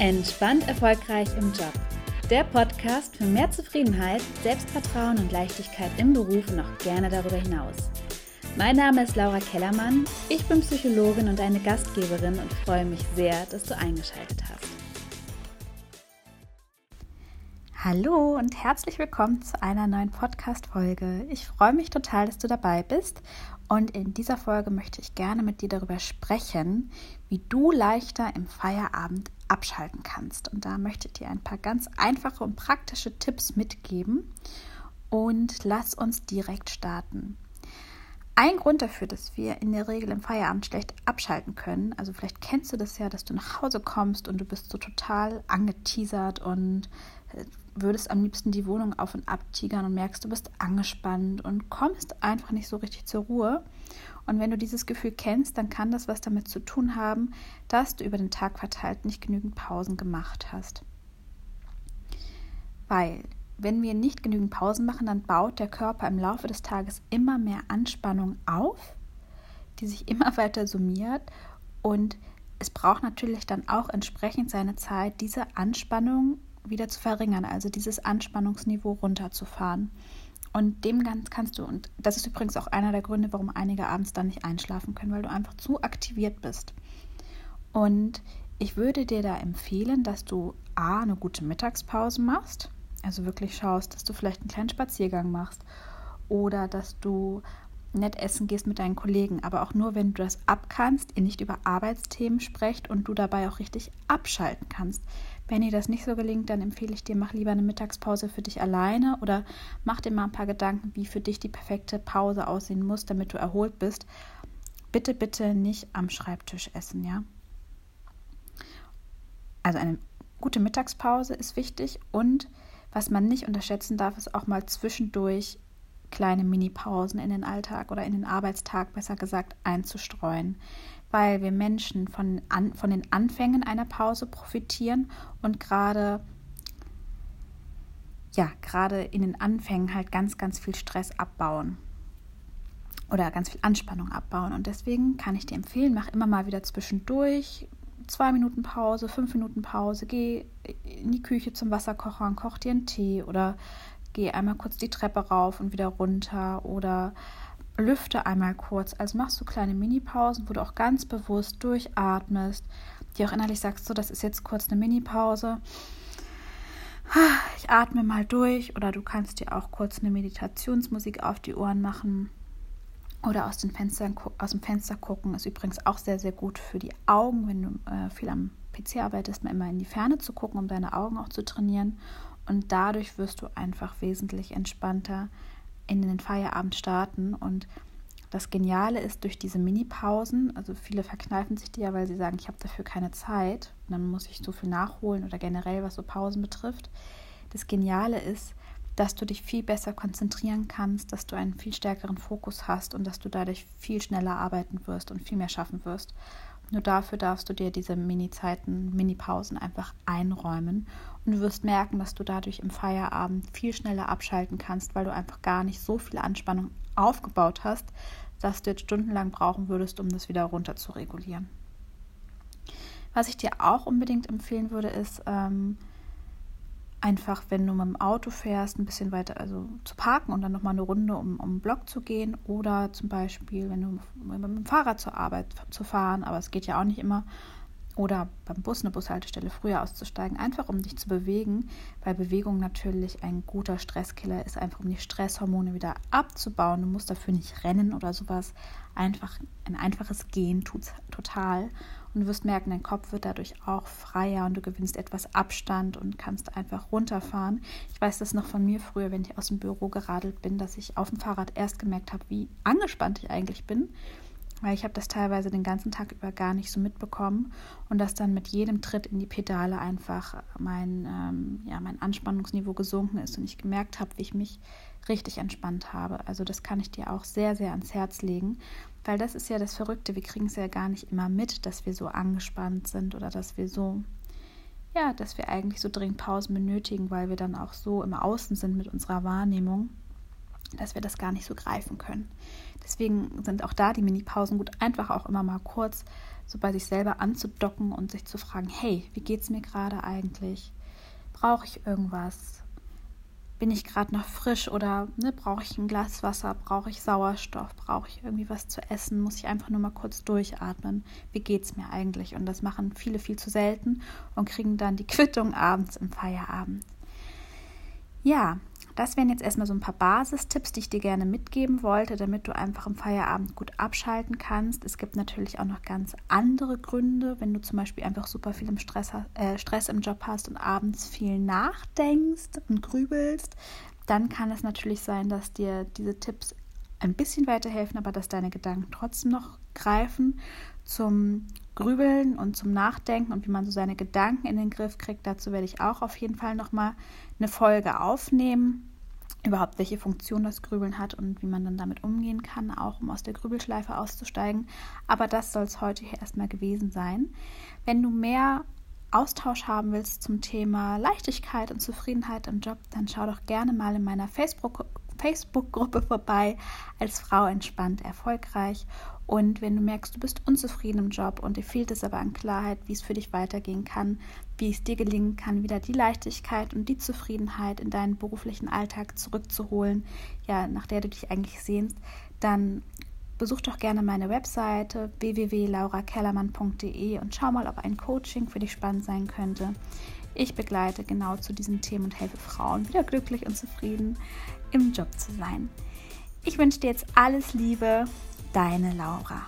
Entspannt erfolgreich im Job. Der Podcast für mehr Zufriedenheit, Selbstvertrauen und Leichtigkeit im Beruf und auch gerne darüber hinaus. Mein Name ist Laura Kellermann, ich bin Psychologin und eine Gastgeberin und freue mich sehr, dass du eingeschaltet hast. Hallo und herzlich willkommen zu einer neuen Podcast-Folge. Ich freue mich total, dass du dabei bist und in dieser Folge möchte ich gerne mit dir darüber sprechen, wie du leichter im Feierabend abschalten kannst. Und da möchte ich dir ein paar ganz einfache und praktische Tipps mitgeben. Und lass uns direkt starten. Ein Grund dafür, dass wir in der Regel im Feierabend schlecht abschalten können, also vielleicht kennst du das ja, dass du nach Hause kommst und du bist so total angeteasert und äh, würdest am liebsten die Wohnung auf und ab tigern und merkst, du bist angespannt und kommst einfach nicht so richtig zur Ruhe. Und wenn du dieses Gefühl kennst, dann kann das was damit zu tun haben, dass du über den Tag verteilt nicht genügend Pausen gemacht hast. Weil, wenn wir nicht genügend Pausen machen, dann baut der Körper im Laufe des Tages immer mehr Anspannung auf, die sich immer weiter summiert und es braucht natürlich dann auch entsprechend seine Zeit, diese Anspannung wieder zu verringern, also dieses Anspannungsniveau runterzufahren. Und dem ganz kannst du, und das ist übrigens auch einer der Gründe, warum einige abends dann nicht einschlafen können, weil du einfach zu aktiviert bist. Und ich würde dir da empfehlen, dass du A, eine gute Mittagspause machst, also wirklich schaust, dass du vielleicht einen kleinen Spaziergang machst oder dass du nett essen gehst mit deinen Kollegen, aber auch nur, wenn du das abkannst, ihr nicht über Arbeitsthemen sprecht und du dabei auch richtig abschalten kannst. Wenn dir das nicht so gelingt, dann empfehle ich dir, mach lieber eine Mittagspause für dich alleine oder mach dir mal ein paar Gedanken, wie für dich die perfekte Pause aussehen muss, damit du erholt bist. Bitte, bitte nicht am Schreibtisch essen, ja? Also eine gute Mittagspause ist wichtig und was man nicht unterschätzen darf, ist auch mal zwischendurch kleine Mini-Pausen in den Alltag oder in den Arbeitstag, besser gesagt, einzustreuen weil wir Menschen von, an, von den Anfängen einer Pause profitieren und gerade ja, gerade in den Anfängen halt ganz, ganz viel Stress abbauen oder ganz viel Anspannung abbauen. Und deswegen kann ich dir empfehlen, mach immer mal wieder zwischendurch zwei Minuten Pause, fünf Minuten Pause, geh in die Küche zum Wasserkocher und koch dir einen Tee oder geh einmal kurz die Treppe rauf und wieder runter oder lüfte einmal kurz. Also machst du kleine Mini-Pausen, wo du auch ganz bewusst durchatmest, die auch innerlich sagst, so, das ist jetzt kurz eine Mini-Pause. Ich atme mal durch oder du kannst dir auch kurz eine Meditationsmusik auf die Ohren machen oder aus, den Fenstern, aus dem Fenster gucken. Ist übrigens auch sehr, sehr gut für die Augen, wenn du äh, viel am PC arbeitest, mal immer in die Ferne zu gucken, um deine Augen auch zu trainieren. Und dadurch wirst du einfach wesentlich entspannter in den Feierabend starten. Und das Geniale ist durch diese Mini-Pausen, also viele verkneifen sich die ja, weil sie sagen, ich habe dafür keine Zeit, und dann muss ich so viel nachholen oder generell, was so Pausen betrifft. Das Geniale ist, dass du dich viel besser konzentrieren kannst, dass du einen viel stärkeren Fokus hast und dass du dadurch viel schneller arbeiten wirst und viel mehr schaffen wirst. Nur dafür darfst du dir diese Mini-Zeiten, Mini-Pausen einfach einräumen und du wirst merken, dass du dadurch im Feierabend viel schneller abschalten kannst, weil du einfach gar nicht so viel Anspannung aufgebaut hast, dass du jetzt stundenlang brauchen würdest, um das wieder runter zu regulieren. Was ich dir auch unbedingt empfehlen würde, ist, ähm, einfach, wenn du mit dem Auto fährst, ein bisschen weiter, also zu parken und dann nochmal eine Runde um, um den Block zu gehen oder zum Beispiel, wenn du mit dem Fahrrad zur Arbeit zu fahren, aber es geht ja auch nicht immer, oder beim Bus eine Bushaltestelle früher auszusteigen, einfach um dich zu bewegen, weil Bewegung natürlich ein guter Stresskiller ist, einfach um die Stresshormone wieder abzubauen. Du musst dafür nicht rennen oder sowas. Einfach ein einfaches Gehen tut total. Und du wirst merken, dein Kopf wird dadurch auch freier und du gewinnst etwas Abstand und kannst einfach runterfahren. Ich weiß das noch von mir früher, wenn ich aus dem Büro geradelt bin, dass ich auf dem Fahrrad erst gemerkt habe, wie angespannt ich eigentlich bin weil ich habe das teilweise den ganzen Tag über gar nicht so mitbekommen und dass dann mit jedem Tritt in die Pedale einfach mein, ähm, ja, mein Anspannungsniveau gesunken ist und ich gemerkt habe, wie ich mich richtig entspannt habe. Also das kann ich dir auch sehr, sehr ans Herz legen, weil das ist ja das Verrückte. Wir kriegen es ja gar nicht immer mit, dass wir so angespannt sind oder dass wir so, ja, dass wir eigentlich so dringend Pausen benötigen, weil wir dann auch so im Außen sind mit unserer Wahrnehmung. Dass wir das gar nicht so greifen können. Deswegen sind auch da die Mini-Pausen gut, einfach auch immer mal kurz so bei sich selber anzudocken und sich zu fragen, hey, wie geht es mir gerade eigentlich? Brauche ich irgendwas? Bin ich gerade noch frisch oder ne, brauche ich ein Glas Wasser? Brauche ich Sauerstoff? Brauche ich irgendwie was zu essen? Muss ich einfach nur mal kurz durchatmen? Wie geht es mir eigentlich? Und das machen viele viel zu selten und kriegen dann die Quittung abends im Feierabend. Ja, das wären jetzt erstmal so ein paar Basistipps, die ich dir gerne mitgeben wollte, damit du einfach im Feierabend gut abschalten kannst. Es gibt natürlich auch noch ganz andere Gründe, wenn du zum Beispiel einfach super viel im Stress, äh, Stress im Job hast und abends viel nachdenkst und grübelst, dann kann es natürlich sein, dass dir diese Tipps ein bisschen weiterhelfen, aber dass deine Gedanken trotzdem noch greifen zum Grübeln und zum Nachdenken und wie man so seine Gedanken in den Griff kriegt. Dazu werde ich auch auf jeden Fall nochmal eine Folge aufnehmen. Überhaupt, welche Funktion das Grübeln hat und wie man dann damit umgehen kann, auch um aus der Grübelschleife auszusteigen. Aber das soll es heute hier erstmal gewesen sein. Wenn du mehr Austausch haben willst zum Thema Leichtigkeit und Zufriedenheit im Job, dann schau doch gerne mal in meiner Facebook-Gruppe vorbei als Frau entspannt erfolgreich und wenn du merkst, du bist unzufrieden im Job und dir fehlt es aber an Klarheit, wie es für dich weitergehen kann, wie es dir gelingen kann, wieder die Leichtigkeit und die Zufriedenheit in deinen beruflichen Alltag zurückzuholen, ja, nach der du dich eigentlich sehnst, dann besuch doch gerne meine Webseite www.laurakellermann.de und schau mal, ob ein Coaching für dich spannend sein könnte. Ich begleite genau zu diesen Themen und helfe Frauen, wieder glücklich und zufrieden im Job zu sein. Ich wünsche dir jetzt alles Liebe, deine Laura.